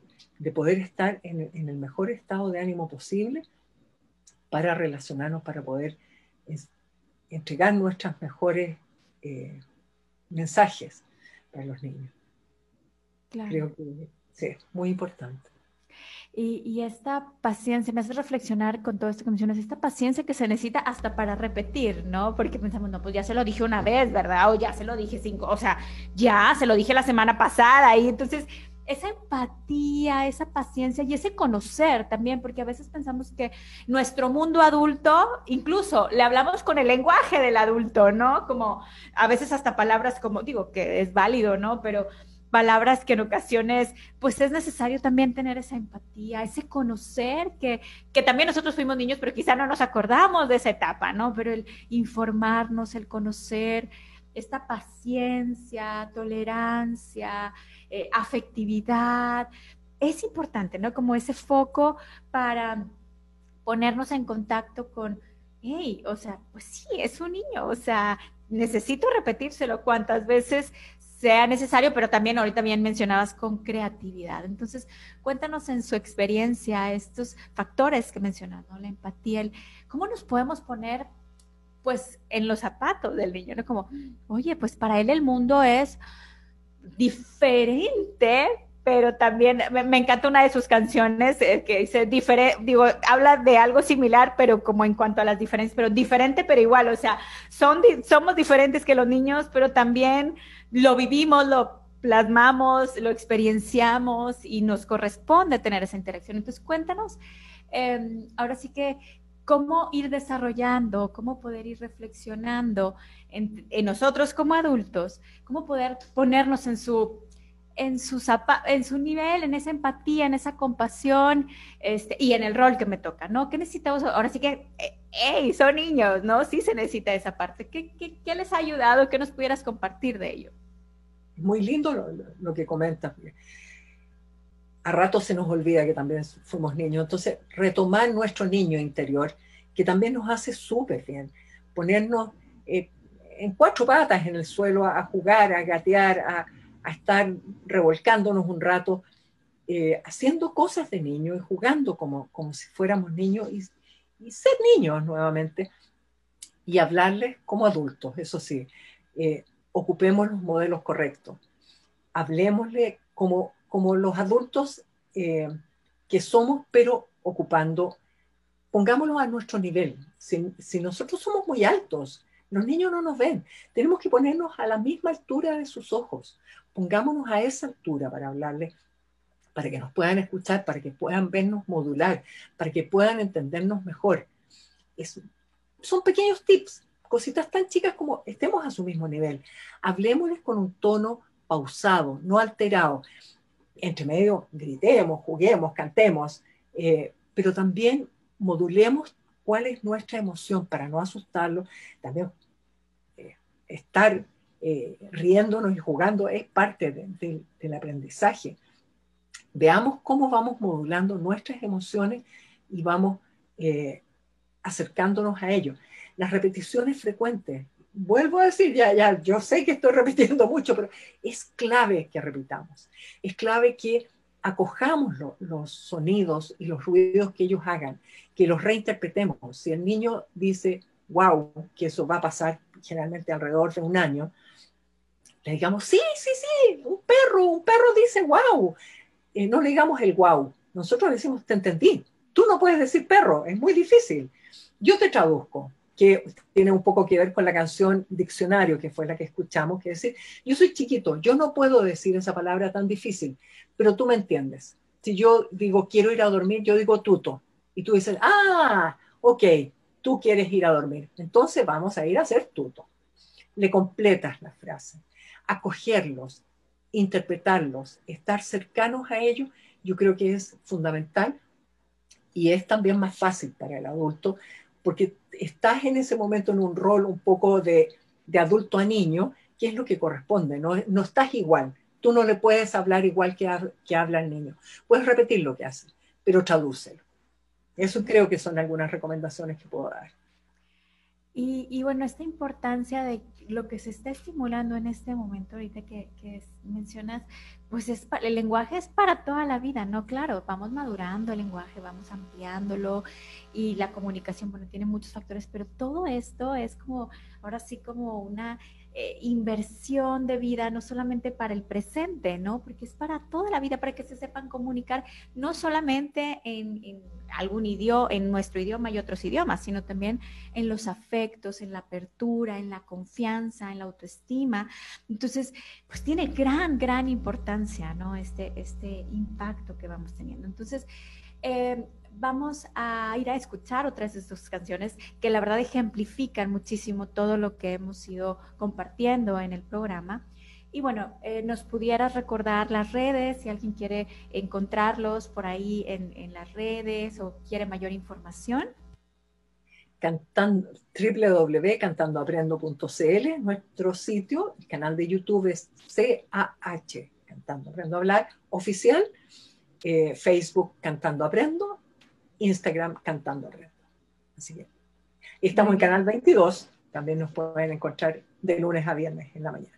poder estar en, el mejor estado de ánimo posible para relacionarnos, para poder entregar nuestras mejores eh, mensajes para los niños. Creo que sí, muy importante. Y, esta paciencia, me hace reflexionar con todo esto que mencionas, esta paciencia que se necesita hasta para repetir, ¿no? Porque pensamos, no, pues ya se lo dije una vez, ¿verdad? O ya se lo dije cinco, o sea, ya se lo dije la semana pasada y entonces esa empatía, esa paciencia y ese conocer también, porque a veces pensamos que nuestro mundo adulto, incluso le hablamos con el lenguaje del adulto, ¿no? Como a veces hasta palabras como, digo, que es válido, ¿no? Pero palabras que en ocasiones, pues es necesario también tener esa empatía, ese conocer, que, que también nosotros fuimos niños, pero quizá no nos acordamos de esa etapa, ¿no? Pero el informarnos, el conocer, esta paciencia, tolerancia, eh, afectividad. Es importante, ¿no? Como ese foco para ponernos en contacto con, hey, o sea, pues sí, es un niño, o sea, necesito repetírselo cuántas veces sea necesario, pero también ahorita bien mencionabas con creatividad. Entonces, cuéntanos en su experiencia estos factores que mencionas, ¿no? La empatía, el, cómo nos podemos poner pues en los zapatos del niño, ¿no? Como, oye, pues para él el mundo es diferente, pero también me, encanta una de sus canciones eh, que dice diferente, digo, habla de algo similar, pero como en cuanto a las diferencias, pero diferente, pero igual, o sea, son, somos diferentes que los niños, pero también lo vivimos, lo plasmamos, lo experienciamos y nos corresponde tener esa interacción. Entonces, cuéntanos, em, ahora sí que, cómo ir desarrollando, cómo poder ir reflexionando en, nosotros como adultos, cómo poder ponernos en su en su, nivel, en esa empatía, en esa compasión este, y en el rol que me toca, ¿no? ¿Qué necesitamos? Ahora sí que, hey, son niños, ¿no? Sí se necesita esa parte. ¿Qué, qué, qué les ha ayudado? ¿Qué nos pudieras compartir de ello? Muy lindo lo, lo que comentas. A rato se nos olvida que también fuimos niños. Entonces, retomar nuestro niño interior, que también nos hace súper bien. Ponernos eh, en cuatro patas en el suelo a jugar, a gatear, a estar revolcándonos un rato, eh, haciendo cosas de niño y jugando como, como si fuéramos niños y, ser niños nuevamente y hablarles como adultos, eso sí, eh, ocupemos los modelos correctos, hablemosle como, como los adultos eh, que somos, pero ocupando, pongámoslo a nuestro nivel. Si, si nosotros somos muy altos, los niños no nos ven. Tenemos que ponernos a la misma altura de sus ojos pongámonos a esa altura para hablarles, para que nos puedan escuchar, para que puedan vernos modular, para que puedan entendernos mejor. son pequeños tips, cositas tan chicas como estemos a su mismo nivel. Hablemosles con un tono pausado, no alterado. Entre medio gritemos, juguemos, cantemos, eh, pero también modulemos cuál es nuestra emoción para no asustarlo, también eh, estar eh, riéndonos y jugando es parte del aprendizaje. Veamos cómo vamos modulando nuestras emociones y vamos acercándonos a ello. Las repeticiones frecuentes, vuelvo a decir, ya, ya, yo sé que estoy (laughs) repitiendo mucho, pero es clave que repitamos. Es clave que acojamos los sonidos y los ruidos que ellos hagan, que los reinterpretemos. Si el niño dice, wow, que eso va a pasar generalmente alrededor de un año, le digamos, sí, sí, sí, un perro, un perro dice wow. Eh, no le digamos el wow. Nosotros decimos, te entendí. Tú no puedes decir perro, es muy difícil. Yo te traduzco, que tiene un poco que ver con la canción Diccionario, que fue la que escuchamos, que decir, yo soy chiquito, yo no puedo decir esa palabra tan difícil, pero tú me entiendes. Si yo digo, quiero ir a dormir, yo digo tuto. Y tú dices, ah, ok, tú quieres ir a dormir. Entonces vamos a ir a hacer tuto. Le completas la frase acogerlos, interpretarlos, estar cercanos a ellos, yo creo que es fundamental y es también más fácil para el adulto porque estás en ese momento en un rol un poco de, adulto a niño, que es lo que corresponde, no, no estás igual, tú no le puedes hablar igual que, que habla el niño, puedes repetir lo que hace, pero tradúcelo. Eso creo que son algunas recomendaciones que puedo dar. Y, bueno, esta importancia de lo que se está estimulando en este momento, ahorita que, mencionas, pues es el lenguaje es para toda la vida, ¿no? Claro, vamos madurando el lenguaje, vamos ampliándolo y la comunicación, bueno, tiene muchos factores, pero todo esto es como, ahora sí, como una eh, inversión de vida, no solamente para el presente, ¿no? Porque es para toda la vida, para que se sepan comunicar, no solamente en, algún idioma, en nuestro idioma y otros idiomas, sino también en los afectos, en la apertura, en la confianza, en la autoestima. Entonces, pues tiene gran, gran importancia, ¿no? Este, este impacto que vamos teniendo. Entonces, eh, vamos a ir a escuchar otras de sus canciones que la verdad ejemplifican muchísimo todo lo que hemos ido compartiendo en el programa. Y bueno, eh, nos pudieras recordar las redes, si alguien quiere encontrarlos por ahí en, las redes o quiere mayor información. Cantando, www.cantandoaprendo.cl, nuestro sitio, el canal de YouTube es CAH, Cantando Aprendo Hablar, oficial, eh, Facebook Cantando Aprendo Instagram Cantando Red. Así que estamos en Canal 22, también nos pueden encontrar de lunes a viernes en la mañana.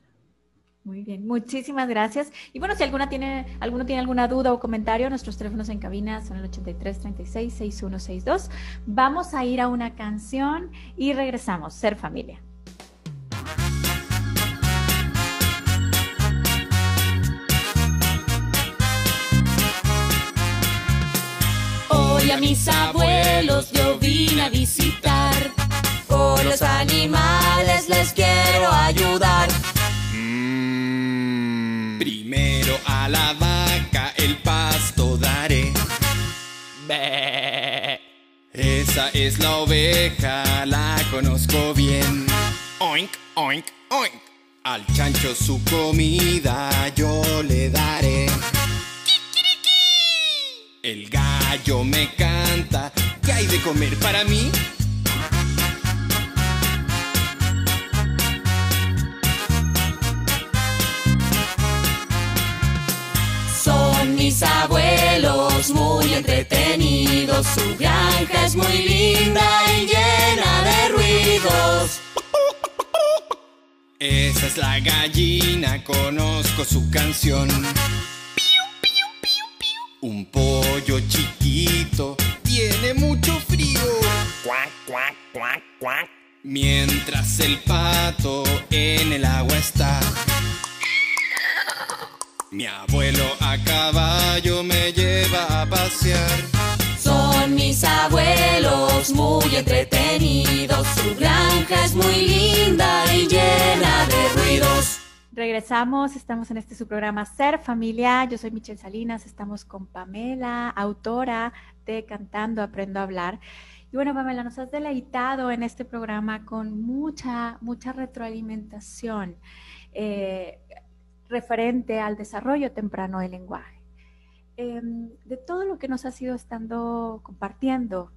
Muy bien, muchísimas gracias. Y bueno, si alguna tiene, alguno tiene alguna duda o comentario, nuestros teléfonos en cabina son el 83 36 6162. Vamos a ir a una canción y regresamos. Ser familia. Mis abuelos yo vine a visitar. Por los animales les quiero ayudar. Primero a la vaca el pasto daré. Esa es la oveja, la conozco bien. Oink, oink, oink. Al chancho su comida yo le daré. El gallo me canta, ¿qué hay de comer para mí? Son mis abuelos muy entretenidos. Su granja es muy linda y llena de ruidos. Esa es la gallina, conozco su canción. Un pollo chiquito tiene mucho frío. Cuac, cuac, cuac, cuac. Mientras el pato en el agua está. Mi abuelo a caballo me lleva a pasear. Son mis abuelos muy entretenidos. Su granja es muy linda y llena de ruidos. Regresamos, estamos en este su programa Ser Familia. Yo soy Michelle Salinas, estamos con Pamela, autora de Cantando Aprendo a Hablar. Y bueno, Pamela, nos has deleitado en este programa con mucha, mucha retroalimentación eh, referente al desarrollo temprano del lenguaje. Eh, de todo lo que nos has ido estando compartiendo,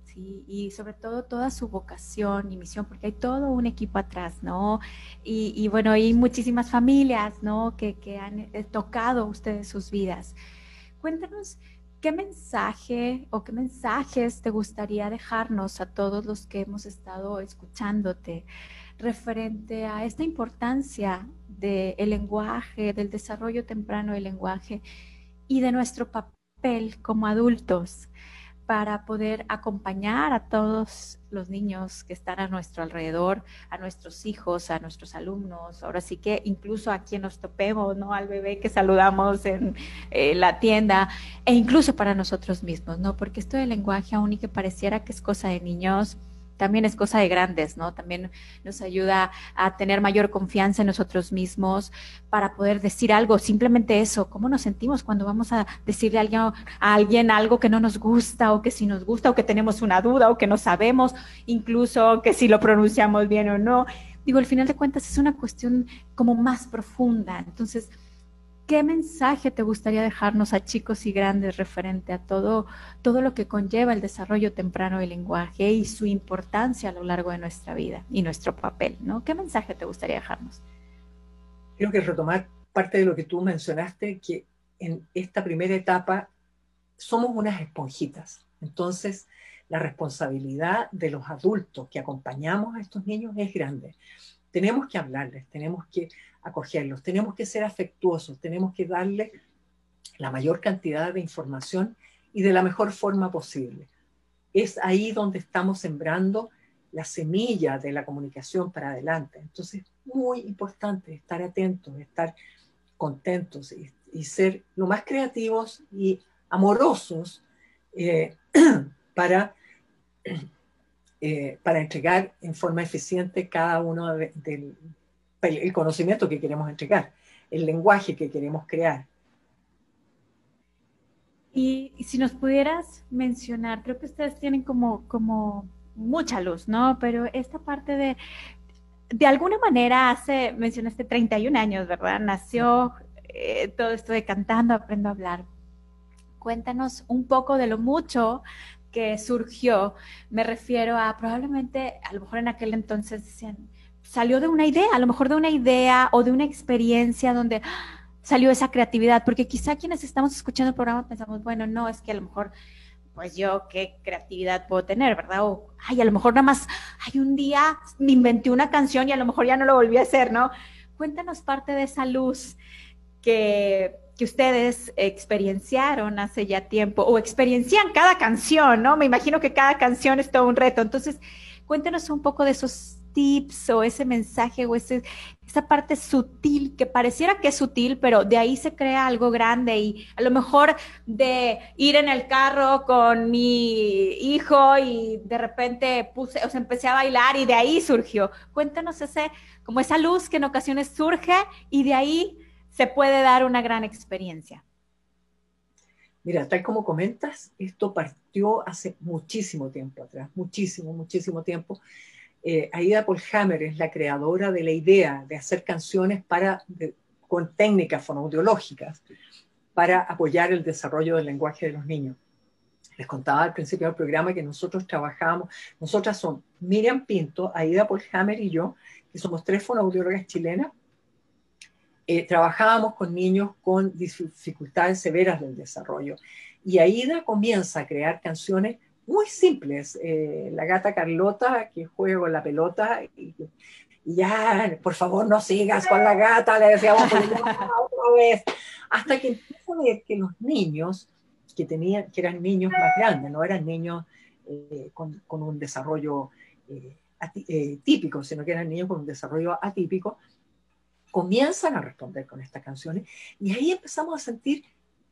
y sobre todo toda su vocación y misión, porque hay todo un equipo atrás, ¿no? Y, y bueno, hay muchísimas familias, ¿no? Que, que han eh, tocado ustedes sus vidas. Cuéntanos qué mensaje o qué mensajes te gustaría dejarnos a todos los que hemos estado escuchándote referente a esta importancia del lenguaje, del desarrollo temprano del lenguaje y de nuestro papel como adultos para poder acompañar a todos los niños que están a nuestro alrededor, a nuestros hijos, a nuestros alumnos, ahora sí que incluso a quien nos topemos, ¿no? Al bebé que saludamos en eh, la tienda, e incluso para nosotros mismos, ¿no? Porque esto del lenguaje, aún y que pareciera que es cosa de niños, también es cosa de grandes, ¿no? También nos ayuda a tener mayor confianza en nosotros mismos para poder decir algo, simplemente eso, cómo nos sentimos cuando vamos a decirle a alguien, a alguien algo que no nos gusta o que si nos gusta o que tenemos una duda o que no sabemos, incluso que si lo pronunciamos bien o no. Digo, al final de cuentas es una cuestión como más profunda. Entonces, ¿Qué mensaje te gustaría dejarnos a chicos y grandes referente a todo, todo lo que conlleva el desarrollo temprano del lenguaje y su importancia a lo largo de nuestra vida y nuestro papel? ¿no? ¿Qué mensaje te gustaría dejarnos? Creo que retomar parte de lo que tú mencionaste, que en esta primera etapa somos unas esponjitas. Entonces, la responsabilidad de los adultos que acompañamos a estos niños es grande. Tenemos que hablarles, tenemos que acogerlos, tenemos que ser afectuosos, tenemos que darle la mayor cantidad de información y de la mejor forma posible. Es ahí donde estamos sembrando la semilla de la comunicación para adelante. Entonces, muy importante estar atentos, estar contentos y, y ser lo más creativos y amorosos eh, (clears throat) para, eh, para entregar en forma eficiente cada uno del de, el conocimiento que queremos entregar, el lenguaje que queremos crear. Y, si nos pudieras mencionar, creo que ustedes tienen como, como mucha luz, ¿no? Pero esta parte de, de alguna manera hace, mencionaste 31 años, ¿verdad? Nació eh, todo esto de cantando, aprendo a hablar. Cuéntanos un poco de lo mucho que surgió. Me refiero a probablemente, a lo mejor en aquel entonces decían, salió de una idea, a lo mejor de una idea o de una experiencia donde ¡ah! salió esa creatividad, porque quizá quienes estamos escuchando el programa pensamos, bueno, no, es que a lo mejor, pues yo qué creatividad puedo tener, ¿verdad? O, ay, a lo mejor nada más, hay un día me inventé una canción y a lo mejor ya no lo volví a hacer, ¿no? cuéntanos parte de esa luz que, que, ustedes experienciaron hace ya tiempo o experiencian cada canción, ¿no? Me imagino que cada canción es todo un reto. Entonces, cuéntenos un poco de esos tips o ese mensaje o ese, esa parte sutil que pareciera que es sutil, pero de ahí se crea algo grande y a lo mejor de ir en el carro con mi hijo y de repente puse, o sea, empecé a bailar y de ahí surgió. Cuéntanos ese, como esa luz que en ocasiones surge y de ahí se puede dar una gran experiencia. Mira, tal como comentas, esto partió hace muchísimo tiempo atrás, muchísimo, muchísimo tiempo eh, Aida Polhammer es la creadora de la idea de hacer canciones para, con técnicas fonoaudiológicas para apoyar el desarrollo del lenguaje de los niños. Les contaba al principio del programa que nosotros trabajamos, nosotras son Miriam Pinto, Aida Polhammer y yo, que somos tres fonoaudiólogas chilenas, eh, trabajábamos con niños con dificultades severas del desarrollo. Y Aida comienza a crear canciones muy simples. Eh, la gata Carlota, que juega con la pelota, y, ya, por favor, no sigas con la gata, le decíamos otra (laughs) vez, hasta que empezó a ver que los niños, que, tenían, que eran niños más grandes, no eran niños eh, con, con, un desarrollo eh, típico, sino que eran niños con un desarrollo atípico, comienzan a responder con estas canciones y ahí empezamos a sentir,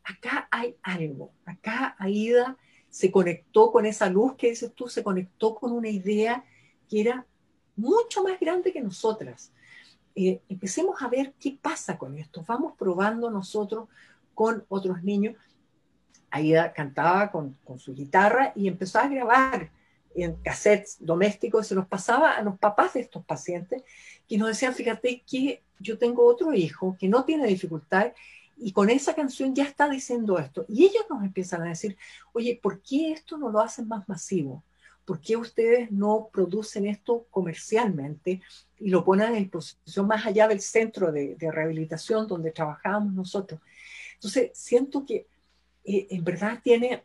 acá hay algo, acá Aida se conectó con esa luz que dices tú, se conectó con una idea que era mucho más grande que nosotras. Eh, empecemos a ver qué pasa con esto. Vamos probando nosotros con otros niños. Aida cantaba con, con su guitarra y empezó a grabar en cassettes domésticos, se los pasaba a los papás de estos pacientes, que nos decían, fíjate que yo tengo otro hijo que no tiene dificultad y con esa canción ya está diciendo esto. Y ellos nos empiezan a decir, oye, ¿por qué esto no lo hacen más masivo? ¿Por qué ustedes no producen esto comercialmente y lo ponen en posición más allá del centro de, rehabilitación donde trabajábamos nosotros? Entonces, siento que eh, en verdad tiene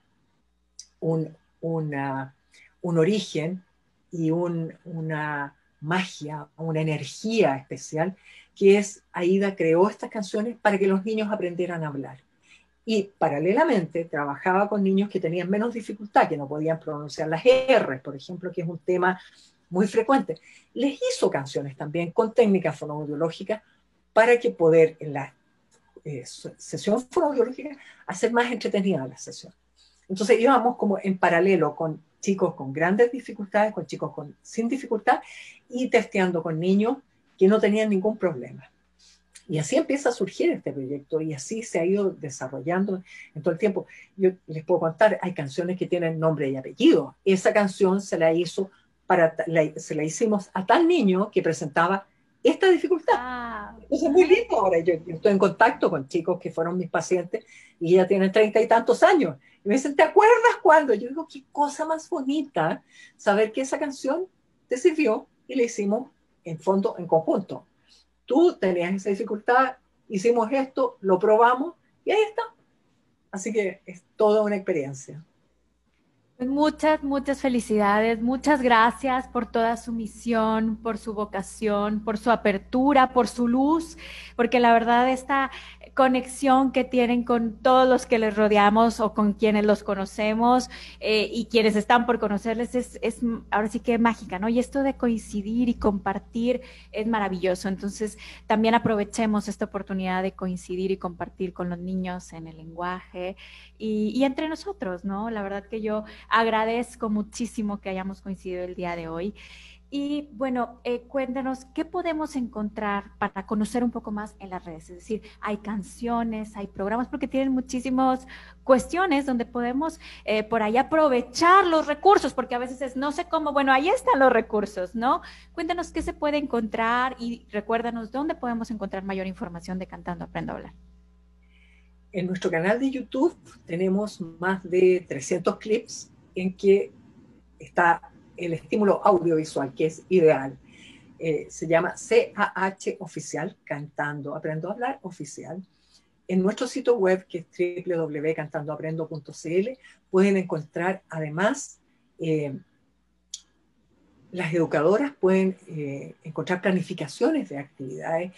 un, un origen y una magia, una energía especial que es Aida creó estas canciones para que los niños aprendieran a hablar. Y paralelamente trabajaba con niños que tenían menos dificultad, que no podían pronunciar las R, por ejemplo, que es un tema muy frecuente. Les hizo canciones también con técnicas fonoaudiológicas para que poder en la eh, sesión fonoaudiológica hacer más entretenida la sesión. Entonces íbamos como en paralelo con chicos con grandes dificultades, con chicos con, sin dificultad y testeando con niños que no tenían ningún problema. Y así empieza a surgir este proyecto y así se ha ido desarrollando en todo el tiempo. Yo les puedo contar, hay canciones que tienen nombre y apellido. Esa canción se la hizo para, se la hicimos a tal niño que presentaba esta dificultad. Ah. es muy lindo ahora. Yo, estoy en contacto con chicos que fueron mis pacientes y ya tienen treinta y tantos años. Y me dicen, ¿te acuerdas cuándo? Yo digo, qué cosa más bonita saber que esa canción te sirvió y le hicimos en fondo, en conjunto. Tú tenías esa dificultad, hicimos esto, lo probamos y ahí está. Así que es toda una experiencia. Pues muchas, muchas felicidades, muchas gracias por toda su misión, por su vocación, por su apertura, por su luz, porque la verdad esta conexión que tienen con todos los que les rodeamos o con quienes los conocemos eh, y quienes están por conocerles es, ahora sí que mágica, ¿no? Y esto de coincidir y compartir es maravilloso. Entonces, también aprovechemos esta oportunidad de coincidir y compartir con los niños en el lenguaje y, y entre nosotros, ¿no? La verdad que yo agradezco muchísimo que hayamos coincidido el día de hoy. Y bueno, eh, cuéntanos, ¿qué podemos encontrar para conocer un poco más en las redes? Es decir, hay canciones, hay programas, porque tienen muchísimas cuestiones donde podemos eh, por ahí aprovechar los recursos, porque a veces es, no sé cómo, bueno, ahí están los recursos, ¿no? Cuéntanos qué se puede encontrar y recuérdanos dónde podemos encontrar mayor información de Cantando Aprendo a Hablar. En nuestro canal de YouTube tenemos más de 300 clips en que está el estímulo audiovisual, que es ideal. Eh, se llama CAH Oficial, Cantando Aprendo a Hablar Oficial. En nuestro sitio web, que es www.cantandoaprendo.cl, pueden encontrar además, eh, las educadoras pueden eh, encontrar planificaciones de actividades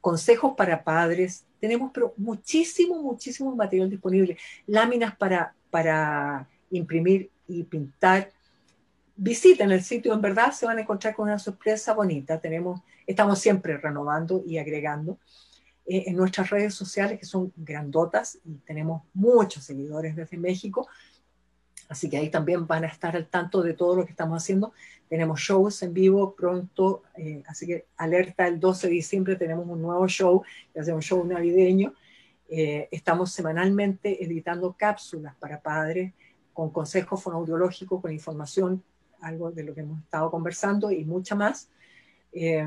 consejos para padres, tenemos pero muchísimo, muchísimo material disponible, láminas para, para imprimir y pintar. Visiten el sitio, en verdad se van a encontrar con una sorpresa bonita. Tenemos, estamos siempre renovando y agregando. Eh, en nuestras redes sociales, que son grandotas, y tenemos muchos seguidores desde México, así que ahí también van a estar al tanto de todo lo que estamos haciendo. Tenemos shows en vivo pronto, eh, así que alerta, el 12 de diciembre tenemos un nuevo show, que hace un show navideño. Eh, estamos semanalmente editando cápsulas para padres con consejos fonoaudiológicos, con información, algo de lo que hemos estado conversando y mucha más. Eh,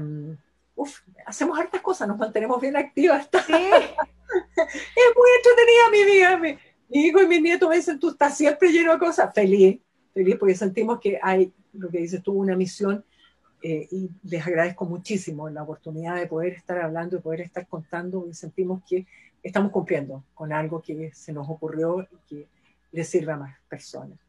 uf, hacemos hartas cosas, nos mantenemos bien activas. (laughs) Sí. es muy entretenida mi vida. Mi, mi hijo y mi nieto me dicen, tú estás siempre lleno de cosas. Feliz, feliz, porque sentimos que hay lo que dices tú, una misión eh, y les agradezco muchísimo la oportunidad de poder estar hablando, de poder estar contando y sentimos que estamos cumpliendo con algo que se nos ocurrió y que le sirve a más personas.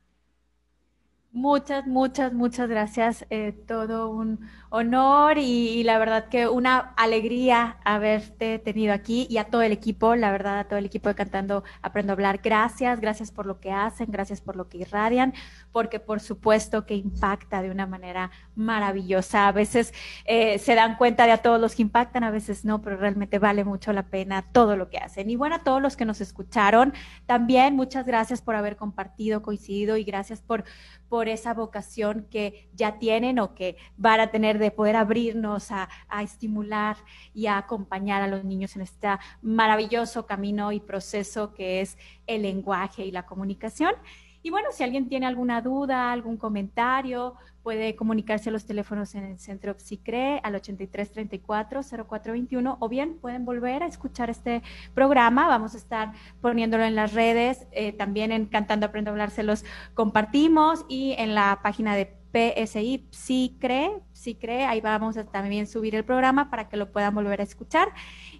Muchas, muchas, muchas gracias. Eh, todo un honor y, la verdad que una alegría haberte tenido aquí y a todo el equipo, la verdad, a todo el equipo de Cantando Aprendo a Hablar. Gracias, gracias por lo que hacen, gracias por lo que irradian, porque por supuesto que impacta de una manera maravillosa. A veces eh, se dan cuenta de a todos los que impactan, a veces no, pero realmente vale mucho la pena todo lo que hacen. Y bueno, a todos los que nos escucharon, también muchas gracias por haber compartido, coincidido y gracias por por esa vocación que ya tienen o que van a tener de poder abrirnos a, estimular y a acompañar a los niños en este maravilloso camino y proceso que es el lenguaje y la comunicación. Y bueno, si alguien tiene alguna duda, algún comentario, puede comunicarse a los teléfonos en el centro Psicre al 8334-0421 o bien pueden volver a escuchar este programa. Vamos a estar poniéndolo en las redes, eh, también en Cantando Aprendo a Hablar se los compartimos y en la página de PSI Psicre, Psicre, ahí vamos a también subir el programa para que lo puedan volver a escuchar.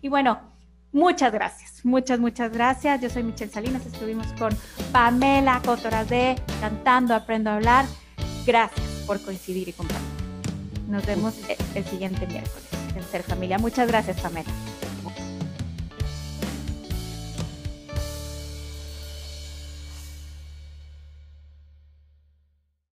Y bueno, Muchas gracias, muchas, muchas gracias. Yo soy Michelle Salinas, estuvimos con Pamela Cotoras de Cantando Aprendo a Hablar. Gracias por coincidir y compartir. Nos vemos el siguiente miércoles en Ser Familia. Muchas gracias, Pamela.